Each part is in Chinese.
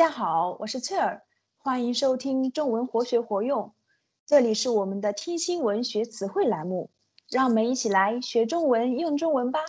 家好，我是翠儿，欢迎收听中文活学活用。这里是我们的听新闻学词汇栏目，让我们一起来学中文用中文吧。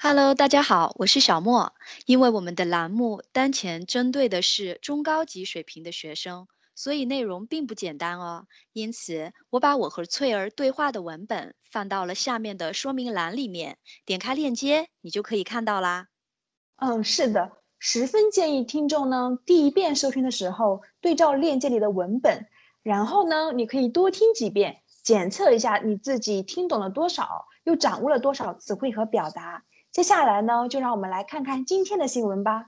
Hello，大家好，我是小莫。因为我们的栏目当前针对的是中高级水平的学生，所以内容并不简单哦。因此，我把我和翠儿对话的文本放到了下面的说明栏里面，点开链接，你就可以看到啦。嗯，是的。十分建议听众呢，第一遍收听的时候对照链接里的文本，然后呢，你可以多听几遍，检测一下你自己听懂了多少，又掌握了多少词汇和表达。接下来呢，就让我们来看看今天的新闻吧。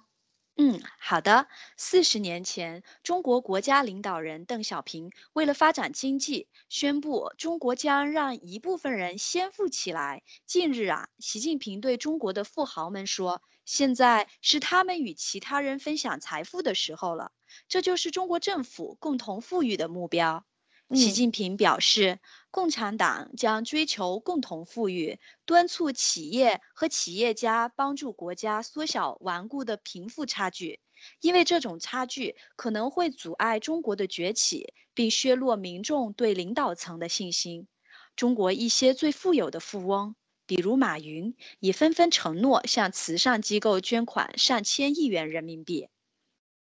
嗯，好的。四十年前，中国国家领导人邓小平为了发展经济，宣布中国将让一部分人先富起来。近日啊，习近平对中国的富豪们说。现在是他们与其他人分享财富的时候了，这就是中国政府共同富裕的目标。习近平表示，共产党将追求共同富裕，敦促企业和企业家帮助国家缩小顽固的贫富差距，因为这种差距可能会阻碍中国的崛起，并削弱民众对领导层的信心。中国一些最富有的富翁。比如马云也纷纷承诺向慈善机构捐款上千亿元人民币。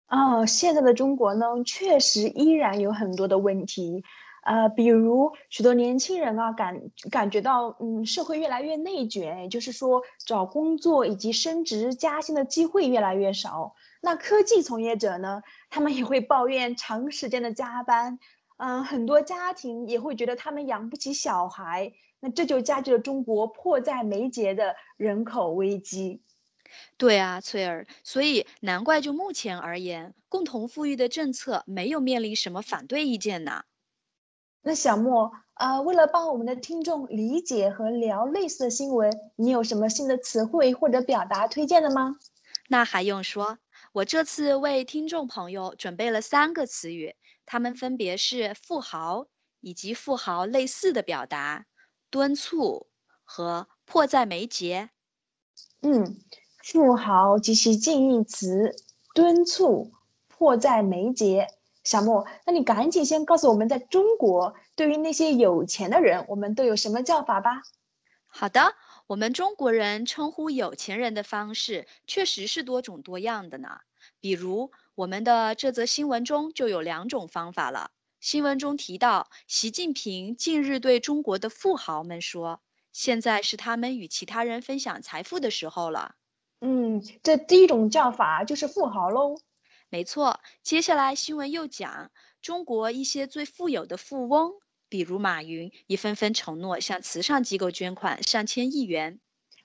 哦，现在的中国呢，确实依然有很多的问题，呃，比如许多年轻人啊，感感觉到，嗯，社会越来越内卷，也就是说，找工作以及升职加薪的机会越来越少。那科技从业者呢，他们也会抱怨长时间的加班，嗯，很多家庭也会觉得他们养不起小孩。那这就加剧了中国迫在眉睫的人口危机。对啊，翠儿，所以难怪就目前而言，共同富裕的政策没有面临什么反对意见呢。那小莫啊，为了帮我们的听众理解和聊类似的新闻，你有什么新的词汇或者表达推荐的吗？那还用说，我这次为听众朋友准备了三个词语，它们分别是富豪以及富豪类似的表达。敦促和迫在眉睫。嗯，富豪及其近义词，敦促、迫在眉睫。小莫，那你赶紧先告诉我们，在中国对于那些有钱的人，我们都有什么叫法吧？好的，我们中国人称呼有钱人的方式确实是多种多样的呢。比如我们的这则新闻中就有两种方法了。新闻中提到，习近平近日对中国的富豪们说：“现在是他们与其他人分享财富的时候了。”嗯，这第一种叫法就是富豪喽。没错，接下来新闻又讲，中国一些最富有的富翁，比如马云，也纷纷承诺向慈善机构捐款上千亿元。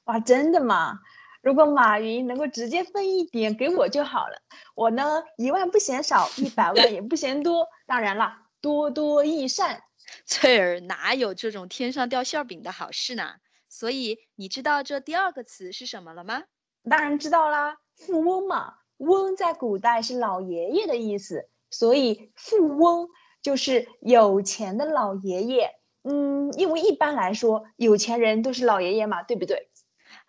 哇，真的吗？如果马云能够直接分一点给我就好了，我呢一万不嫌少，一百万也不嫌多。当然了。多多益善，翠儿哪有这种天上掉馅饼的好事呢？所以你知道这第二个词是什么了吗？当然知道啦，富翁嘛，翁在古代是老爷爷的意思，所以富翁就是有钱的老爷爷。嗯，因为一般来说，有钱人都是老爷爷嘛，对不对？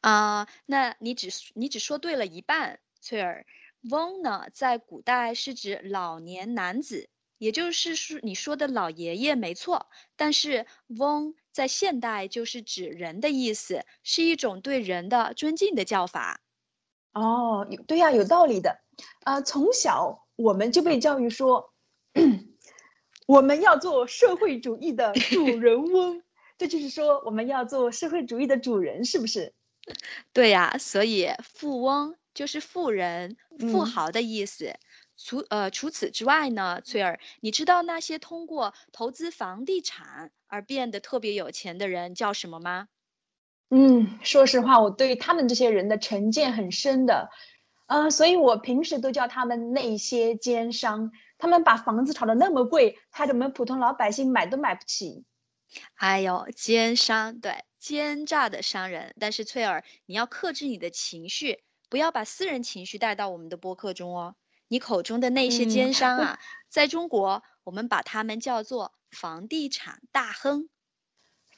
啊，那你只你只说对了一半，翠儿。翁呢，在古代是指老年男子。也就是说，你说的老爷爷没错，但是翁在现代就是指人的意思，是一种对人的尊敬的叫法。哦，对呀，有道理的。啊，从小我们就被教育说，我们要做社会主义的主人翁，这就是说我们要做社会主义的主人，是不是？对呀，所以富翁就是富人、富豪的意思。除呃除此之外呢，翠儿，你知道那些通过投资房地产而变得特别有钱的人叫什么吗？嗯，说实话，我对他们这些人的成见很深的，呃，所以我平时都叫他们那些奸商。他们把房子炒得那么贵，害得我们普通老百姓买都买不起。哎呦，奸商，对，奸诈的商人。但是翠儿，你要克制你的情绪，不要把私人情绪带到我们的播客中哦。你口中的那些奸商啊，在中国我们把他们叫做房地产大亨。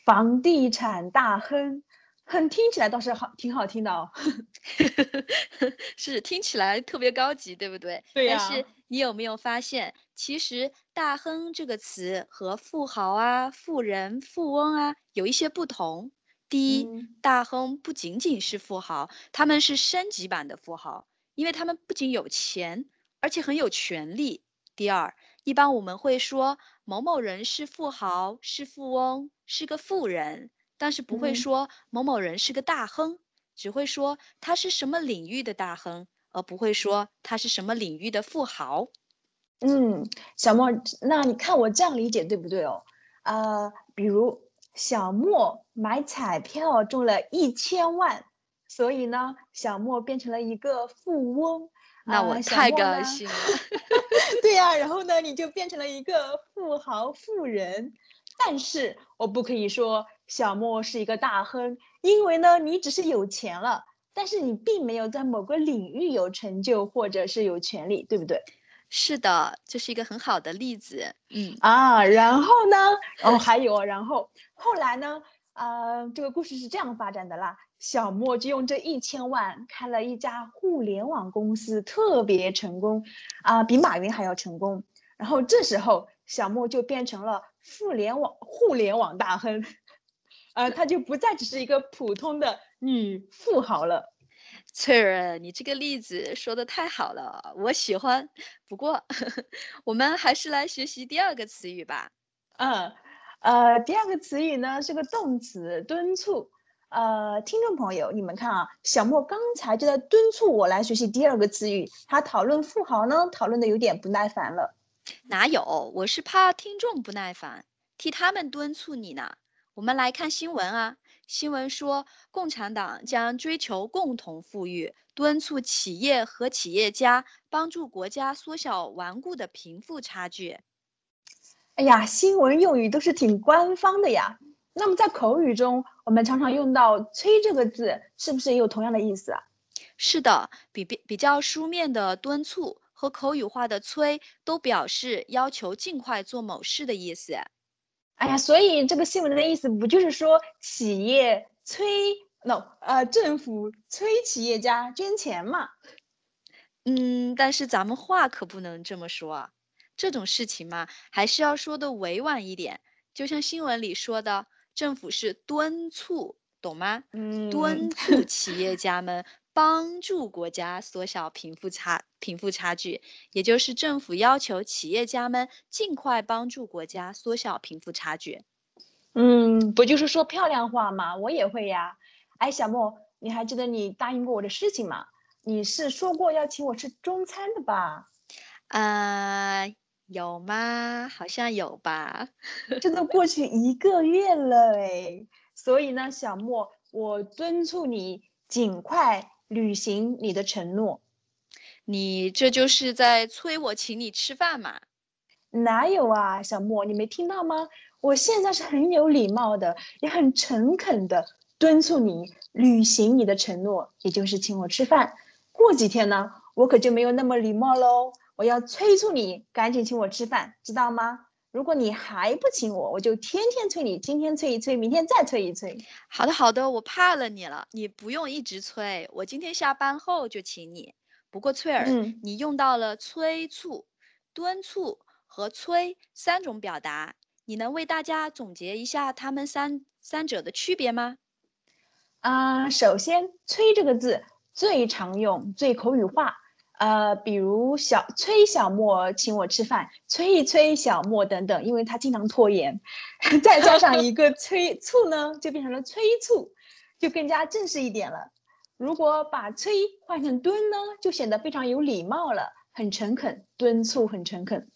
房地产大亨，很听起来倒是好，挺好听的哦。是听起来特别高级，对不对？对呀。但是你有没有发现，其实“大亨”这个词和富豪啊、富人、富翁啊有一些不同。第一，大亨不仅仅是富豪，他们是升级版的富豪，因为他们不仅有钱，而且很有权利。第二，一般我们会说某某人是富豪、是富翁、是个富人。但是不会说某某人是个大亨，只会说他是什么领域的大亨，而不会说他是什么领域的富豪。嗯，小莫，那你看我这样理解对不对哦？呃，比如小莫买彩票中了一千万，所以呢，小莫变成了一个富翁。那我太高兴了。对呀，然后呢，你就变成了一个富豪富人。但是我不可以说。小莫是一个大亨，因为呢，你只是有钱了，但是你并没有在某个领域有成就或者是有权利，对不对？是的，这是一个很好的例子。嗯啊，然后呢？哦，还有，然后后来呢？啊，这个故事是这样发展的啦。小莫就用这一千万开了一家互联网公司，特别成功，啊，比马云还要成功。然后这时候，小莫就变成了互联网互联网大亨。呃，他就不再只是一个普通的女富豪了。翠儿，你这个例子说的太好了，我喜欢。不过，我们还是来学习第二个词语吧。嗯，呃，第二个词语呢是个动词，敦促。呃，听众朋友，你们看啊，小莫刚才就在敦促我来学习第二个词语。他讨论富豪呢，讨论的有点不耐烦了。哪有？我是怕听众不耐烦，替他们敦促你呢。我们来看新闻啊，新闻说，共产党将追求共同富裕，敦促企业和企业家帮助国家缩小顽固的贫富差距。哎呀，新闻用语都是挺官方的呀。那么在口语中，我们常常用到“催”这个字，是不是也有同样的意思啊？是的，比比比较书面的敦促和口语化的催，都表示要求尽快做某事的意思。哎呀，所以这个新闻的意思不就是说企业催，no，呃，政府催企业家捐钱嘛？嗯，但是咱们话可不能这么说啊，这种事情嘛，还是要说的委婉一点。就像新闻里说的，政府是敦促，懂吗？嗯，敦促 企业家们。帮助国家缩小贫富差贫富差距，也就是政府要求企业家们尽快帮助国家缩小贫富差距。嗯，不就是说漂亮话吗？我也会呀。哎，小莫，你还记得你答应过我的事情吗？你是说过要请我吃中餐的吧？啊，有吗？好像有吧。这都过去一个月了哎，所以呢，小莫，我敦促你尽快。履行你的承诺，你这就是在催我请你吃饭嘛？哪有啊，小莫，你没听到吗？我现在是很有礼貌的，也很诚恳的敦促你履行你的承诺，也就是请我吃饭。过几天呢，我可就没有那么礼貌喽，我要催促你赶紧请我吃饭，知道吗？如果你还不请我，我就天天催你，今天催一催，明天再催一催。好的，好的，我怕了你了，你不用一直催，我今天下班后就请你。不过翠儿，你用到了催促、敦促和催三种表达，你能为大家总结一下他们三三者的区别吗？啊，首先“催”这个字最常用，最口语化。呃，比如小催小莫请我吃饭，催一催小莫等等，因为他经常拖延，再加上一个催促呢，就变成了催促，就更加正式一点了。如果把催换成敦呢，就显得非常有礼貌了，很诚恳，敦促很诚恳。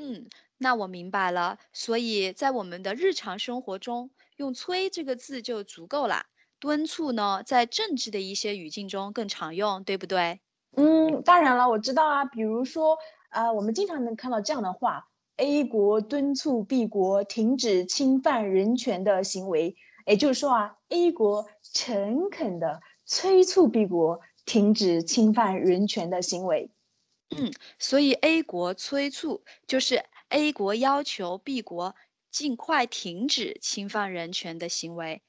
嗯，那我明白了。所以在我们的日常生活中，用催这个字就足够了。敦促呢，在政治的一些语境中更常用，对不对？嗯，当然了，我知道啊。比如说，啊，我们经常能看到这样的话：A 国敦促 B 国停止侵犯人权的行为。也就是说啊，A 国诚恳的催促 B 国停止侵犯人权的行为。嗯，所以 A 国催促就是 A 国要求 B 国尽快停止侵犯人权的行为。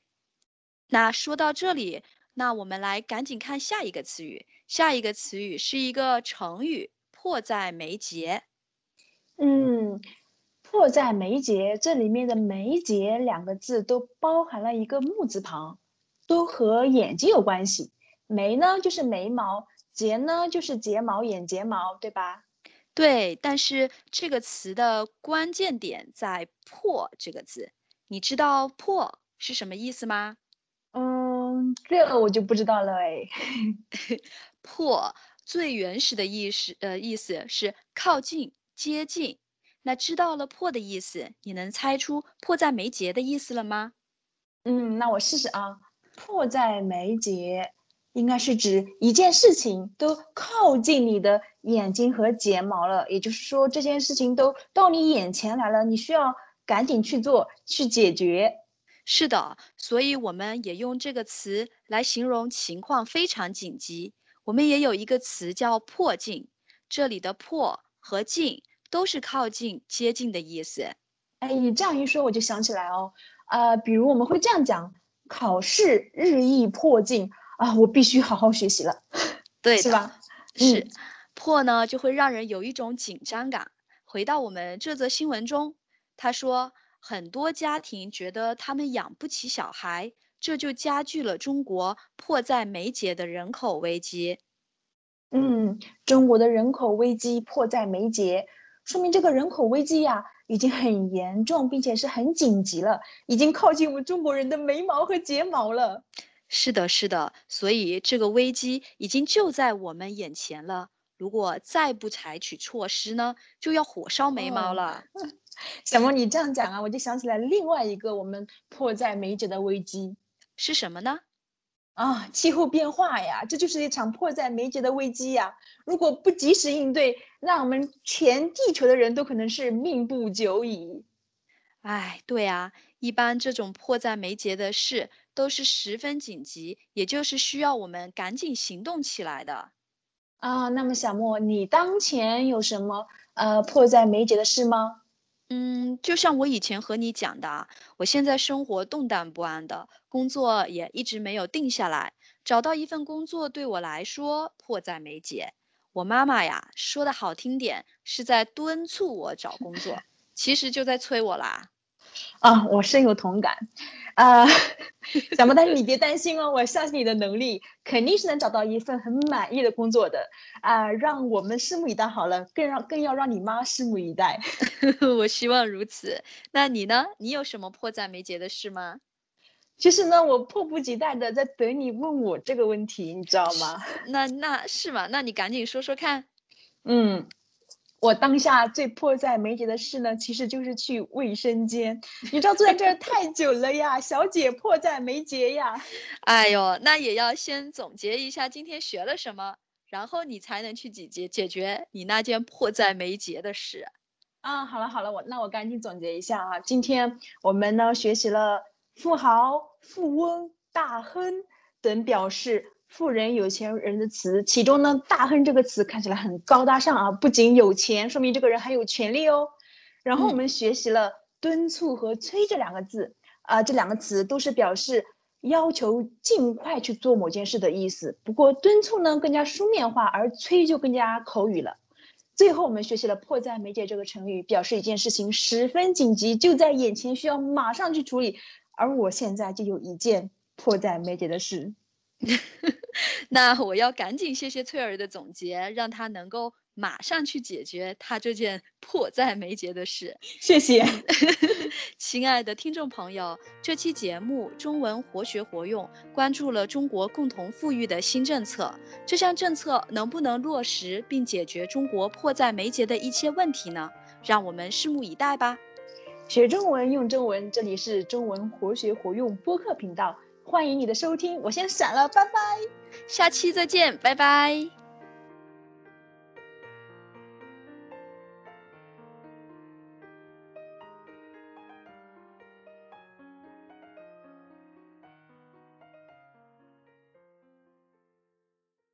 那说到这里，那我们来赶紧看下一个词语。下一个词语是一个成语，迫在眉睫。嗯，迫在眉睫，这里面的眉睫两个字都包含了一个木字旁，都和眼睛有关系。眉呢就是眉毛，睫呢就是睫毛、眼睫毛，对吧？对，但是这个词的关键点在“破”这个字，你知道“破”是什么意思吗？嗯，这个我就不知道了哎。破最原始的意思，呃，意思是靠近、接近。那知道了“破”的意思，你能猜出“迫在眉睫”的意思了吗？嗯，那我试试啊，“迫在眉睫”。应该是指一件事情都靠近你的眼睛和睫毛了，也就是说这件事情都到你眼前来了，你需要赶紧去做去解决。是的，所以我们也用这个词来形容情况非常紧急。我们也有一个词叫“迫近”，这里的“迫”和“近”都是靠近、接近的意思。哎，你这样一说，我就想起来哦，呃，比如我们会这样讲：考试日益迫近。啊，我必须好好学习了，对，是吧？是，迫呢就会让人有一种紧张感。回到我们这则新闻中，他说很多家庭觉得他们养不起小孩，这就加剧了中国迫在眉睫的人口危机。嗯，中国的人口危机迫在眉睫，说明这个人口危机呀已经很严重，并且是很紧急了，已经靠近我们中国人的眉毛和睫毛了。是的，是的，所以这个危机已经就在我们眼前了。如果再不采取措施呢，就要火烧眉毛了。小莫，你这样讲啊，我就想起来另外一个我们迫在眉睫的危机是什么呢？啊，气候变化呀，这就是一场迫在眉睫的危机呀。如果不及时应对，那我们全地球的人都可能是命不久矣。哎，对啊，一般这种迫在眉睫的事。都是十分紧急，也就是需要我们赶紧行动起来的啊。那么小莫，你当前有什么呃迫在眉睫的事吗？嗯，就像我以前和你讲的，我现在生活动荡不安的，工作也一直没有定下来。找到一份工作对我来说迫在眉睫。我妈妈呀，说的好听点是在敦促我找工作，其实就在催我啦。啊，我深有同感，啊，小莫，但是你别担心哦，我相信你的能力，肯定是能找到一份很满意的工作的，啊，让我们拭目以待好了，更让更要让你妈拭目以待，我希望如此。那你呢？你有什么迫在眉睫的事吗？其实呢，我迫不及待的在等你问我这个问题，你知道吗？那那是吗？那你赶紧说说看。嗯。我当下最迫在眉睫的事呢，其实就是去卫生间。你知道坐在这儿太久了呀，小姐迫在眉睫呀。哎呦，那也要先总结一下今天学了什么，然后你才能去解决解决你那件迫在眉睫的事。啊，好了好了，我那我赶紧总结一下啊。今天我们呢学习了富豪、富翁、大亨等表示。富人、有钱人的词，其中呢，“大亨”这个词看起来很高大上啊，不仅有钱，说明这个人还有权利哦。然后我们学习了“敦促”和“催”这两个字，啊，这两个词都是表示要求尽快去做某件事的意思。不过“敦促”呢更加书面化，而“催”就更加口语了。最后我们学习了“迫在眉睫”这个成语，表示一件事情十分紧急，就在眼前，需要马上去处理。而我现在就有一件迫在眉睫的事。那我要赶紧谢谢翠儿的总结，让她能够马上去解决她这件迫在眉睫的事。谢谢，亲爱的听众朋友，这期节目中文活学活用关注了中国共同富裕的新政策，这项政策能不能落实并解决中国迫在眉睫的一切问题呢？让我们拭目以待吧。学中文用中文，这里是中文活学活用播客频道。欢迎你的收听，我先闪了，拜拜，下期再见，拜拜。